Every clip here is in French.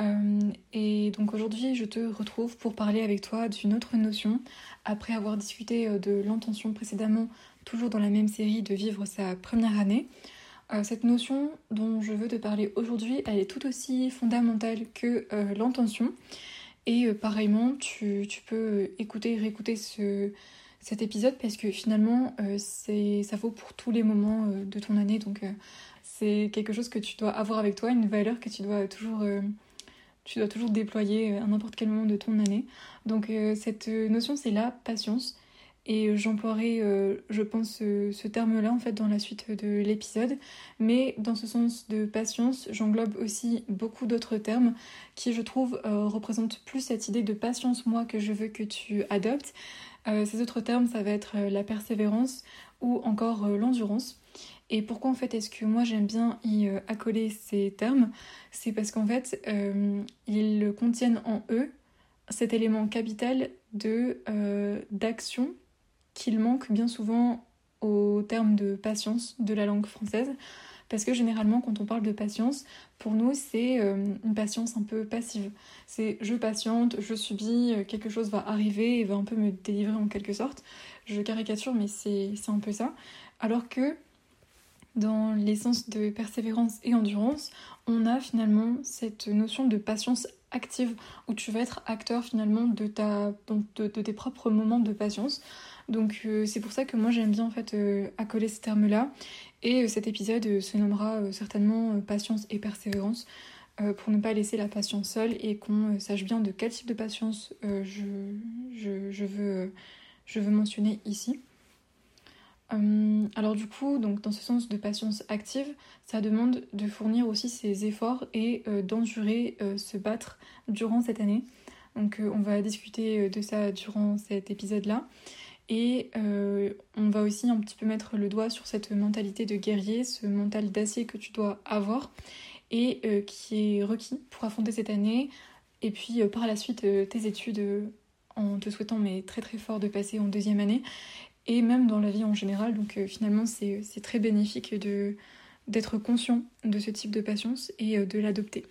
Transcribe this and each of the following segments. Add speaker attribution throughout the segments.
Speaker 1: Euh, et donc aujourd'hui, je te retrouve pour parler avec toi d'une autre notion. Après avoir discuté euh, de l'intention précédemment, toujours dans la même série, de vivre sa première année. Euh, cette notion dont je veux te parler aujourd'hui, elle est tout aussi fondamentale que l'intention. Et pareillement, tu, tu, peux écouter réécouter ce, cet épisode parce que finalement, ça vaut pour tous les moments de ton année. Donc c'est quelque chose que tu dois avoir avec toi, une valeur que tu dois toujours, tu dois toujours déployer euh, à n'importe quel moment de ton année. Donc euh, cette notion, c'est la patience. Et j'emploierai, je pense, ce, terme-là en fait dans la suite de l'épisode. Mais dans ce sens de patience, j'englobe aussi beaucoup d'autres termes qui, je trouve, représentent plus cette idée de patience, moi, que je veux que tu adoptes. ces autres termes, ça va être la persévérance ou encore l'endurance. Et pourquoi en fait est-ce que moi j'aime bien y euh, accoler ces termes? C'est parce qu'en fait euh, ils contiennent en eux cet élément capital de euh, d'action qu'il manque bien souvent au terme de patience de la langue française. Parce que généralement, quand on parle de patience, pour nous, c'est une patience un peu passive. C'est je patiente, je subis, quelque chose va arriver et va un peu me délivrer en quelque sorte. Je caricature, mais c'est un peu ça. Alors que dans l'essence de persévérance et endurance, on a finalement cette notion de patience active où tu vas être acteur finalement de, ta, de, tes propres moments de patience. Donc euh, c'est pour ça que moi j'aime bien en fait euh, accoler ces termes-là et euh, cet épisode se nommera certainement patience et persévérance pour ne pas laisser la patience seule et qu'on sache bien de quel type de patience je, je, veux, je veux mentionner ici. Euh, alors du coup, donc dans ce sens de patience active, ça demande de fournir aussi ses efforts et euh, d'endurer, euh, se battre durant cette année. Donc on va discuter de ça durant cet épisode-là. Et on va aussi un petit peu mettre le doigt sur cette mentalité de guerrier, ce mental d'acier que tu dois avoir et qui est requis pour affronter cette année. Et puis par la suite tes études en te souhaitant mais très très fort de passer en deuxième année et même dans la vie en général. Donc euh, finalement, c'est très bénéfique de d'être conscient de ce type de patience et euh, de l'adopter.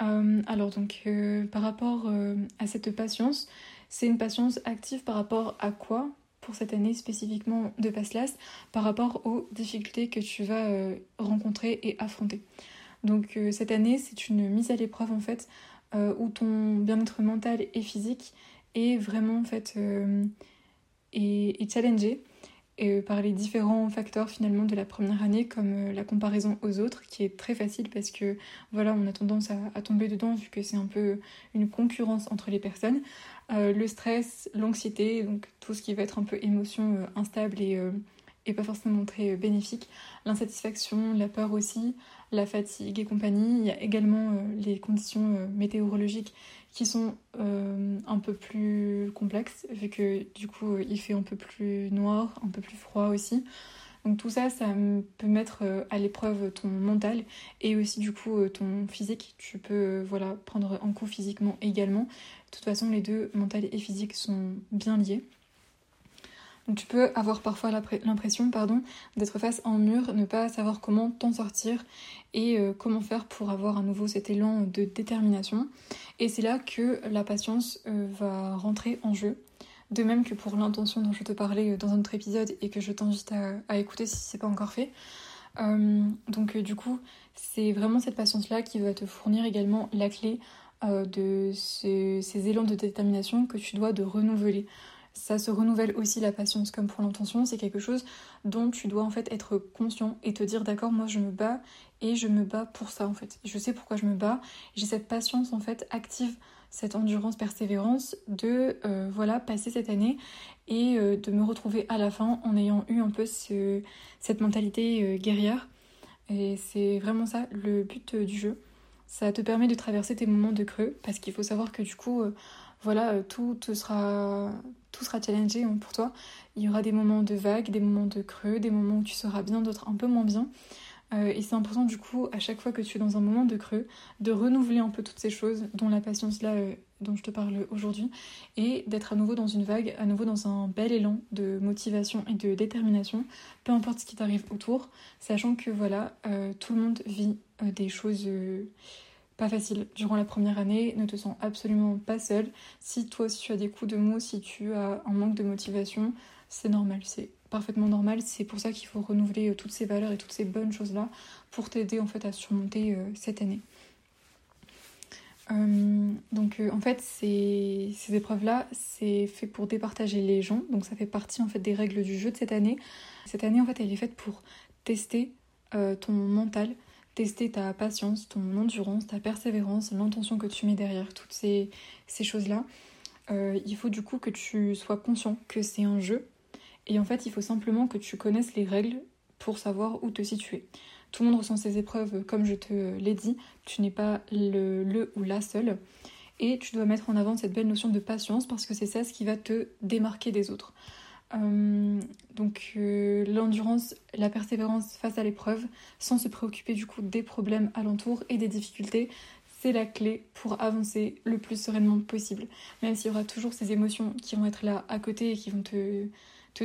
Speaker 1: Euh, alors donc par rapport à cette patience, c'est une patience active par rapport à quoi pour cette année spécifiquement de Passlas par rapport aux difficultés que tu vas rencontrer et affronter. Donc cette année, c'est une mise à l'épreuve en fait où ton bien-être mental et physique est vraiment en fait et, et euh, par les différents facteurs finalement de la première année comme euh, la comparaison aux autres qui est très facile parce que voilà on a tendance à, tomber dedans vu que c'est un peu une concurrence entre les personnes. Euh, le stress l'anxiété donc tout ce qui va être un peu émotion instable et, et pas forcément très bénéfique. L'insatisfaction la peur aussi la fatigue et compagnie il y a également les conditions météorologiques qui sont euh, un peu plus complexes, vu que du coup il fait un peu plus noir, un peu plus froid aussi. Donc tout ça, ça peut mettre euh, à l'épreuve ton mental et aussi du coup euh, ton physique. Tu peux voilà prendre en coup physiquement également. De toute façon, les deux, mental et physique, sont bien liés. Tu peux avoir parfois l'impression pardon, d'être face à un mur, ne pas savoir comment t'en sortir et euh, comment faire pour avoir à nouveau cet élan de détermination. Et c'est là que la patience euh, va rentrer en jeu. De même que pour l'intention dont je te parlais euh, dans un autre épisode et que je t'invite à, écouter si c'est pas encore fait. donc du coup, c'est vraiment cette patience-là qui va te fournir également la clé de ces élans de détermination que tu dois de renouveler. Ça se renouvelle aussi la patience comme pour l'intention. C'est quelque chose dont tu dois en fait être conscient et te dire d'accord, moi je me bats et je me bats pour ça en fait. Je sais pourquoi je me bats. J'ai cette patience en fait active, cette endurance, persévérance de euh, voilà passer cette année et euh, de me retrouver à la fin en ayant eu un peu ce, cette mentalité euh, guerrière. Et c'est vraiment ça le but du jeu. Ça te permet de traverser tes moments de creux parce qu'il faut savoir que du coup voilà, tout sera, sera challengé hein, pour toi. Il y aura des moments de vagues, des moments de creux, des moments où tu seras bien, d'autres un peu moins bien. Euh, et c'est important du coup, à chaque fois que tu es dans un moment de creux, de renouveler un peu toutes ces choses, dont la patience là euh, dont je te parle aujourd'hui, et d'être à nouveau dans une vague, à nouveau dans un bel élan de motivation et de détermination, peu importe ce qui t'arrive autour, sachant que voilà, euh, tout le monde vit des choses pas facile durant la première année, ne te sens absolument pas seul. Si toi aussi tu as des coups de mou, si tu as un manque de motivation, c'est normal, c'est parfaitement normal. C'est pour ça qu'il faut renouveler euh, toutes ces valeurs et toutes ces bonnes choses-là pour t'aider en fait à surmonter euh, cette année. Euh, donc en fait ces, épreuves-là, c'est fait pour départager les gens, donc ça fait partie en fait des règles du jeu de cette année. Cette année en fait elle est faite pour tester ton mental, tester ta patience, ton endurance, ta persévérance, l'intention que tu mets derrière toutes ces, choses-là. Euh, il faut du coup que tu sois conscient que c'est un jeu et en fait il faut simplement que tu connaisses les règles pour savoir où te situer. Tout le monde ressent ses épreuves comme je te l'ai dit, tu n'es pas le, le ou la seule et tu dois mettre en avant cette belle notion de patience parce que c'est ça ce qui va te démarquer des autres. Euh, donc euh, l'endurance, la persévérance face à l'épreuve, sans se préoccuper du coup des problèmes alentours et des difficultés, c'est la clé pour avancer le plus sereinement possible. Même s'il y aura toujours ces émotions qui vont être là à côté et qui vont te,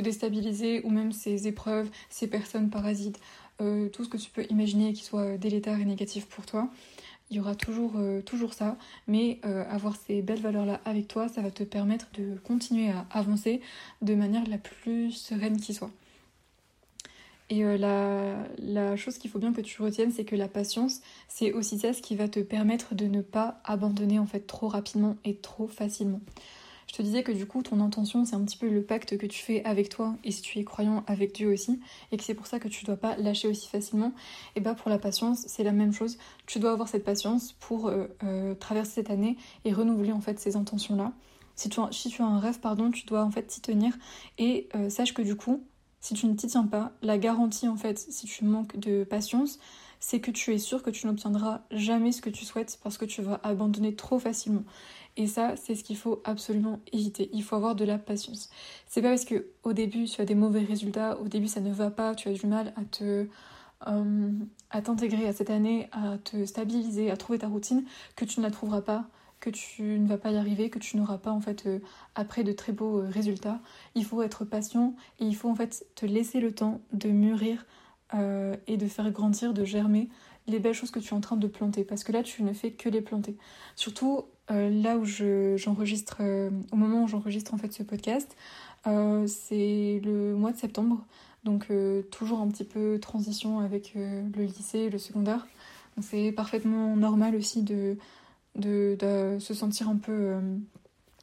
Speaker 1: déstabiliser, ou même ces épreuves, ces personnes parasites, euh, tout ce que tu peux imaginer qui soit délétère et négatif pour toi il y aura toujours, euh, toujours ça, mais euh, avoir ces belles valeurs-là avec toi, ça va te permettre de continuer à avancer de manière la plus sereine qui soit. Et euh, la, la, chose qu'il faut bien que tu retiennes, c'est que la patience, c'est aussi ça ce qui va te permettre de ne pas abandonner en fait trop rapidement et trop facilement. Je te disais que du coup, ton intention, c'est un petit peu le pacte que tu fais avec toi et si tu es croyant avec Dieu aussi, et que c'est pour ça que tu dois pas lâcher aussi facilement. Et bah pour la patience, c'est la même chose. Tu dois avoir cette patience pour euh, euh, traverser cette année et renouveler en fait ces intentions-là. Si tu, as, si tu as un rêve, pardon, tu dois en fait t'y tenir et euh, sache que du coup, si tu ne t'y tiens pas, la garantie en fait, si tu manques de patience, c'est que tu es sûr que tu n'obtiendras jamais ce que tu souhaites parce que tu vas abandonner trop facilement. Et ça, c'est ce qu'il faut absolument éviter. Il faut avoir de la patience. C'est pas parce que au début tu as des mauvais résultats, au début ça ne va pas, tu as du mal à te euh, à t'intégrer à cette année, à te stabiliser, à trouver ta routine, que tu ne la trouveras pas, que tu ne vas pas y arriver, que tu n'auras pas en fait euh, après de très beaux euh, résultats. Il faut être patient et il faut en fait te laisser le temps de mûrir et de faire grandir, de germer les belles choses que tu es en train de planter parce que là tu ne fais que les planter. Surtout euh, là où j'enregistre, euh, au moment où j'enregistre en fait ce podcast, euh, c'est le mois de septembre, donc toujours un petit peu transition avec le lycée et le secondaire. C'est parfaitement normal aussi de, de, de, se sentir un peu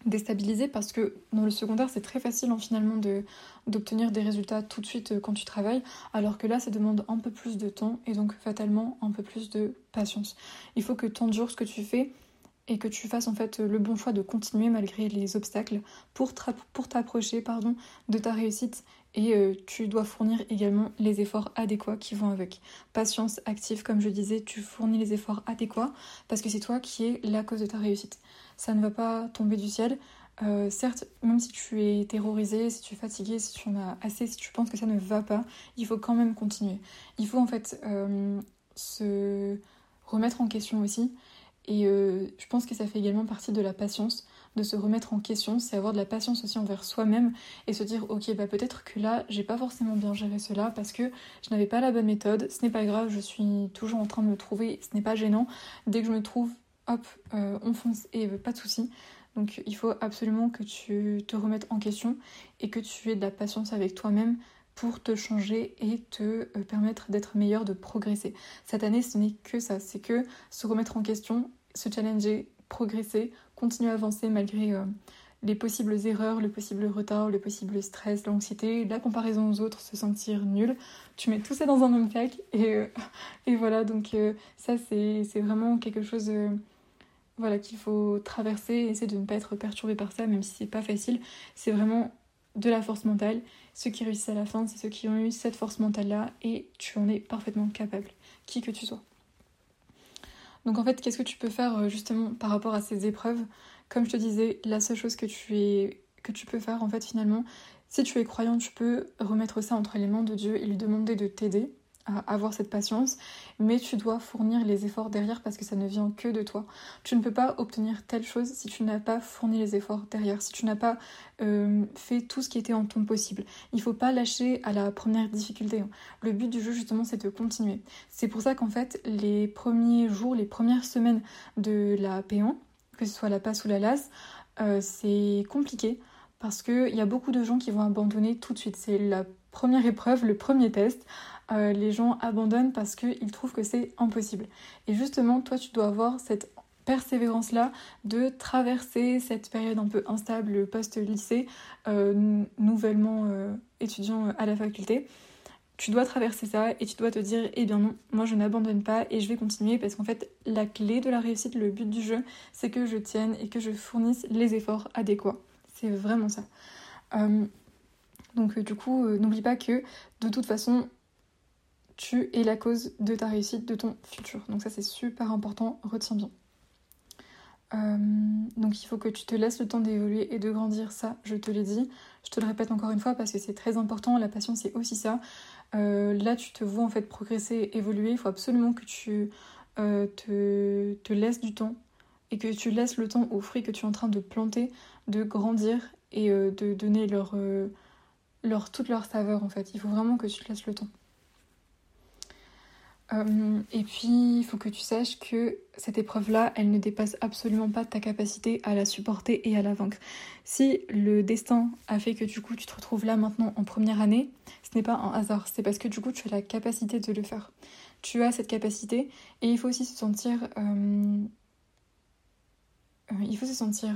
Speaker 1: déstabilisé parce que dans le secondaire c'est très facile hein, finalement de d'obtenir des résultats tout de suite quand tu travailles alors que là ça demande un peu plus de temps et donc fatalement un peu plus de patience. Il faut que tu endures ce que tu fais et que tu fasses en fait le bon choix de continuer malgré les obstacles pour, t'approcher pardon, de ta réussite et euh, tu dois fournir également les efforts adéquats qui vont avec. Patience active, comme je disais, tu fournis les efforts adéquats parce que c'est toi qui es la cause de ta réussite. Ça ne va pas tomber du ciel. Euh, certes, même si tu es terrorisé, si tu es fatigué, si tu en as assez, si tu penses que ça ne va pas, il faut quand même continuer. Il faut en fait euh, se remettre en question aussi et euh, je pense que ça fait également partie de la patience, de se remettre en question, c'est avoir de la patience aussi envers soi-même et se dire ok bah peut-être que là j'ai pas forcément bien géré cela parce que je n'avais pas la bonne méthode, ce n'est pas grave, je suis toujours en train de me trouver, ce n'est pas gênant, dès que je me trouve, hop, euh, on fonce et pas de soucis. Donc il faut absolument que tu te remettes en question et que tu aies de la patience avec toi-même pour te changer et te euh, permettre d'être meilleur, de progresser. Cette année, ce n'est que ça, c'est que se remettre en question, se challenger, progresser, continuer à avancer malgré euh, les possibles erreurs, le possible retard, le possible stress, l'anxiété, la comparaison aux autres, se sentir nul. Tu mets tout ça dans un même sac et, euh, et voilà, donc ça c'est vraiment quelque chose voilà, qu'il faut traverser, essayer de ne pas être perturbé par ça, même si c'est pas facile. C'est vraiment de la force mentale. Ceux qui réussissent à la fin, c'est ceux qui ont eu cette force mentale-là et tu en es parfaitement capable, qui que tu sois. Donc en fait, qu'est-ce que tu peux faire justement par rapport à ces épreuves? Comme je te disais, la seule chose que tu, es, que tu peux faire, en fait, finalement, si tu es croyant, tu peux remettre ça entre les mains de Dieu et lui demander de t'aider avoir cette patience, mais tu dois fournir les efforts derrière parce que ça ne vient que de toi. Tu ne peux pas obtenir telle chose si tu n'as pas fourni les efforts derrière, si tu n'as pas euh, fait tout ce qui était en ton possible. Il faut pas lâcher à la première difficulté. Hein. Le but du jeu justement c'est de continuer. C'est pour ça qu'en fait les premiers jours, les premières semaines de la P1, que ce soit la passe ou la LAS, euh, c'est compliqué parce qu'il y a beaucoup de gens qui vont abandonner tout de suite. C'est la première épreuve, le premier test. Euh, les gens abandonnent parce qu'ils trouvent que c'est impossible. Et justement, toi, tu dois avoir cette persévérance-là de traverser cette période un peu instable post-lycée, euh, nouvellement étudiant à la faculté tu dois traverser ça et tu dois te dire eh bien non, moi je n'abandonne pas et je vais continuer parce qu'en fait la clé de la réussite, le but du jeu, c'est que je tienne et que je fournisse les efforts adéquats. C'est vraiment ça. Euh, donc euh, du coup, euh, n'oublie pas que de toute façon, tu es la cause de ta réussite, de ton futur. Donc ça c'est super important, retiens bien. donc il faut que tu te laisses le temps d'évoluer et de grandir, ça je te l'ai dit. Je te le répète encore une fois parce que c'est très important, la patience c'est aussi ça. Euh, là, tu te vois en fait progresser, évoluer. Il faut absolument que tu euh, te, laisses du temps et que tu laisses le temps aux fruits que tu es en train de planter de grandir et euh, de donner leur, leur, toute leur saveur en fait. Il faut vraiment que tu te laisses le temps. Euh, et puis, il faut que tu saches que cette épreuve-là, elle ne dépasse absolument pas ta capacité à la supporter et à la vaincre. Si le destin a fait que du coup tu te retrouves là maintenant en première année, ce n'est pas un hasard, c'est parce que du coup tu as la capacité de le faire. Tu as cette capacité et il faut aussi se sentir... Euh, euh,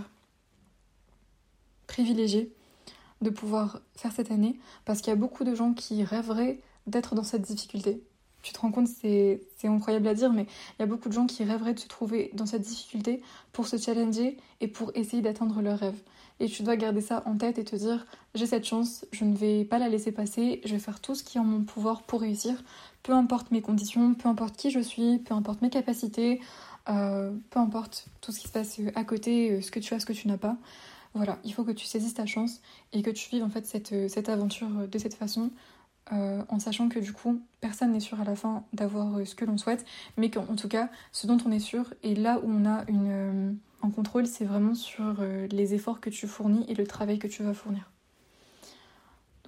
Speaker 1: privilégié de pouvoir faire cette année parce qu'il y a beaucoup de gens qui rêveraient d'être dans cette difficulté tu te rends compte, c'est incroyable à dire, mais il y a beaucoup de gens qui rêveraient de se trouver dans cette difficulté pour se challenger et pour essayer d'atteindre leurs rêves. Et tu dois garder ça en tête et te dire j'ai cette chance, je ne vais pas la laisser passer, je vais faire tout ce qui est en mon pouvoir pour réussir, peu importe mes conditions, peu importe qui je suis, peu importe mes capacités, euh, peu importe tout ce qui se passe à côté, euh, ce que tu as, ce que tu n'as pas. Voilà, il faut que tu saisisses ta chance et que tu vives en fait cette, cette aventure de cette façon euh, en sachant que du coup, personne n'est sûr à la fin d'avoir euh, ce que l'on souhaite, mais qu'en tout cas, ce dont on est sûr, et là où on a euh, un contrôle, c'est vraiment sur les efforts que tu fournis et le travail que tu vas fournir.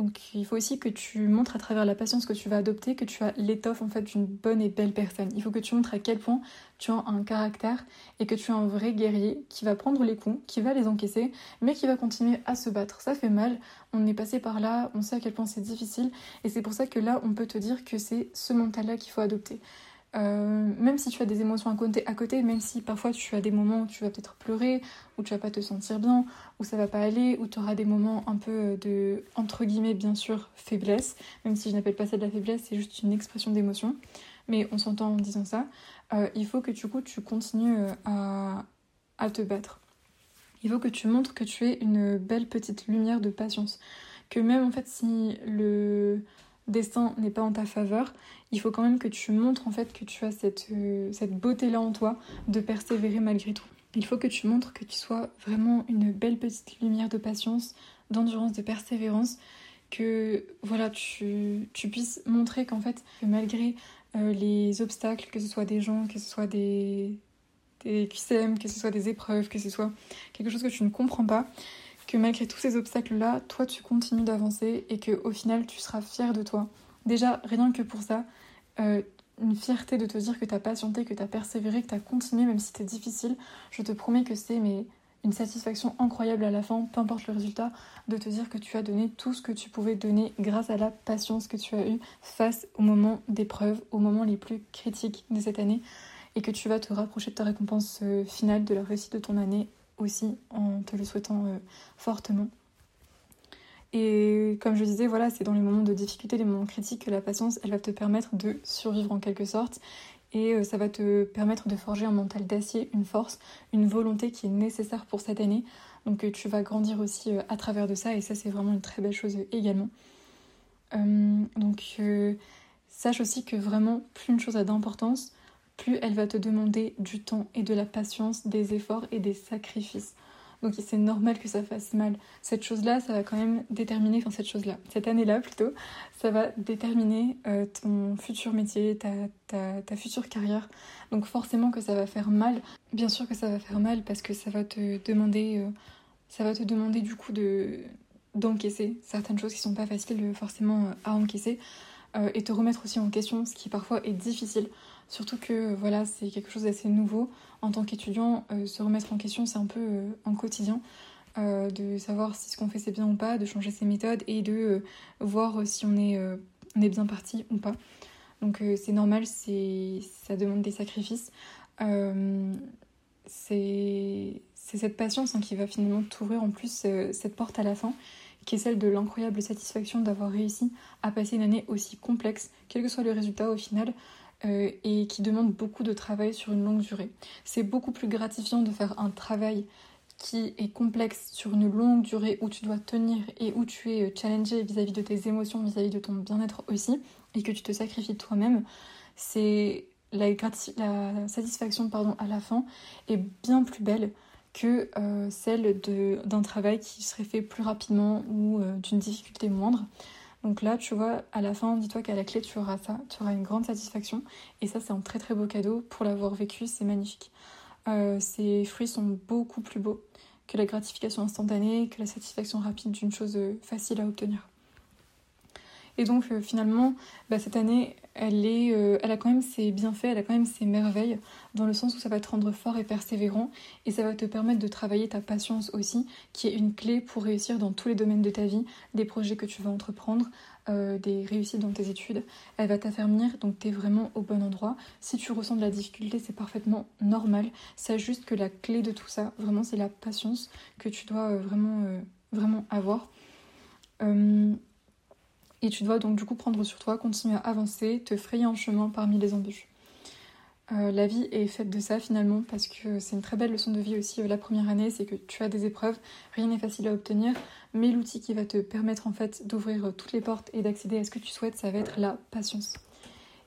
Speaker 1: Donc il faut aussi que tu montres à travers la patience que tu vas adopter que tu as l'étoffe en fait d'une bonne et belle personne. Il faut que tu montres à quel point tu as un caractère et que tu es un vrai guerrier qui va prendre les coups, qui va les encaisser, mais qui va continuer à se battre. Ça fait mal, on est passé par là, on sait à quel point c'est difficile et c'est pour ça que là on peut te dire que c'est ce mental-là qu'il faut adopter. Euh, même si tu as des émotions à côté, même si parfois tu as des moments où tu vas peut-être pleurer, où tu vas pas te sentir bien, où ça va pas aller, où tu auras des moments un peu de, entre guillemets, bien sûr, faiblesse, même si je n'appelle pas ça de la faiblesse, c'est juste une expression d'émotion, mais on s'entend en disant ça, euh, il faut que du coup tu continues euh, à, à te battre. Il faut que tu montres que tu es une belle petite lumière de patience. Que même en fait si le destin n'est pas en ta faveur, il faut quand même que tu montres en fait que tu as cette, euh, cette beauté-là en toi de persévérer malgré tout. Il faut que tu montres que tu sois vraiment une belle petite lumière de patience, d'endurance, de persévérance, que voilà, tu, puisses montrer qu'en fait, malgré euh, les obstacles, que ce soit des gens, que ce soit des, des QCM, que ce soit des épreuves, que ce soit quelque chose que tu ne comprends pas, que malgré tous ces obstacles-là, toi tu continues d'avancer et que au final tu seras fier de toi. Déjà, rien que pour ça, euh, une fierté de te dire que tu as patienté, que tu as persévéré, que tu as continué, même si c'était difficile. Je te promets que c'est une satisfaction incroyable à la fin, peu importe le résultat, de te dire que tu as donné tout ce que tu pouvais donner grâce à la patience que tu as eue face aux moments d'épreuve, aux moments les plus critiques de cette année, et que tu vas te rapprocher de ta récompense euh, finale, de la réussite de ton année aussi en te le souhaitant fortement. Et comme je disais, voilà, c'est dans les moments de difficulté, les moments critiques que la patience, elle va te permettre de survivre en quelque sorte. Et ça va te permettre de forger un mental d'acier, une force, une volonté qui est nécessaire pour cette année. Donc tu vas grandir aussi à travers de ça et ça c'est vraiment une très belle chose également. donc sache aussi que vraiment plus une chose a d'importance, plus elle va te demander du temps et de la patience, des efforts et des sacrifices. Donc c'est normal que ça fasse mal. Cette chose-là, ça va quand même déterminer, enfin cette chose-là, cette année-là plutôt, ça va déterminer euh, ton futur métier, ta, ta, future carrière. Donc forcément que ça va faire mal. Bien sûr que ça va faire mal parce que ça va te demander, euh, ça va te demander du coup de d'encaisser certaines choses qui sont pas faciles euh, forcément à encaisser et te remettre aussi en question, ce qui parfois est difficile. Surtout que voilà, c'est quelque chose d'assez nouveau. En tant qu'étudiant, euh, se remettre en question, c'est un peu euh, un quotidien. Euh, de savoir si ce qu'on fait c'est bien ou pas, de changer ses méthodes et de voir si on est, on est bien parti ou pas. Donc c'est normal, ça demande des sacrifices. c'est cette patience hein, qui va finalement t'ouvrir en plus cette porte à la fin, qui est celle de l'incroyable satisfaction d'avoir réussi à passer une année aussi complexe, quel que soit le résultat au final. Euh, et qui demande beaucoup de travail sur une longue durée. C'est beaucoup plus gratifiant de faire un travail qui est complexe sur une longue durée où tu dois tenir et où tu es euh, challengé vis-à-vis de tes émotions, vis-à-vis de ton bien-être aussi, et que tu te sacrifies toi-même. C'est la, satisfaction pardon, à la fin est bien plus belle que euh, celle d'un travail qui serait fait plus rapidement ou d'une difficulté moindre. Donc là, tu vois, à la fin, dis-toi qu'à la clé, tu auras ça, tu auras une grande satisfaction. Et ça, c'est un très très beau cadeau. Pour l'avoir vécu, c'est magnifique. Euh, ces fruits sont beaucoup plus beaux que la gratification instantanée, que la satisfaction rapide d'une chose euh, facile à obtenir. Et donc euh, finalement, bah, cette année, elle, est, euh, elle a quand même ses bienfaits, elle a quand même ses merveilles, dans le sens où ça va te rendre fort et persévérant, et ça va te permettre de travailler ta patience aussi, qui est une clé pour réussir dans tous les domaines de ta vie, des projets que tu vas entreprendre, euh, des réussites dans tes études. Elle va t'affermir, donc tu es vraiment au bon endroit. Si tu ressens de la difficulté, c'est parfaitement normal. C'est juste que la clé de tout ça, vraiment, c'est la patience que tu dois vraiment, vraiment avoir. Et tu dois donc du coup prendre sur toi, continuer à avancer, te frayer un chemin parmi les embûches. Euh, la vie est faite de ça finalement parce que c'est une très belle leçon de vie aussi euh, la première année, c'est que tu as des épreuves, rien n'est facile à obtenir, mais l'outil qui va te permettre en fait d'ouvrir euh, toutes les portes et d'accéder à ce que tu souhaites, ça va être la patience.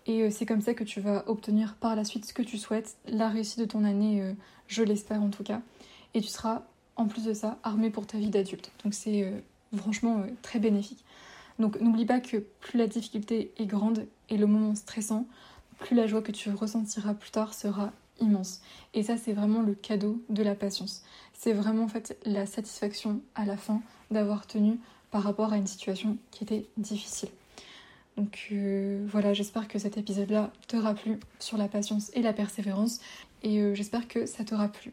Speaker 1: Et c'est comme ça que tu vas obtenir par la suite ce que tu souhaites, la réussite de ton année, je l'espère en tout cas. Et tu seras en plus de ça armé pour ta vie d'adulte. Donc c'est franchement très bénéfique. Donc n'oublie pas que plus la difficulté est grande et le moment stressant, plus la joie que tu ressentiras plus tard sera immense. Et ça, c'est vraiment le cadeau de la patience. C'est vraiment en fait la satisfaction à la fin d'avoir tenu par rapport à une situation qui était difficile. Donc euh, voilà, j'espère que cet épisode-là t'aura plu sur la patience et la persévérance. Et euh, j'espère que ça t'aura plu.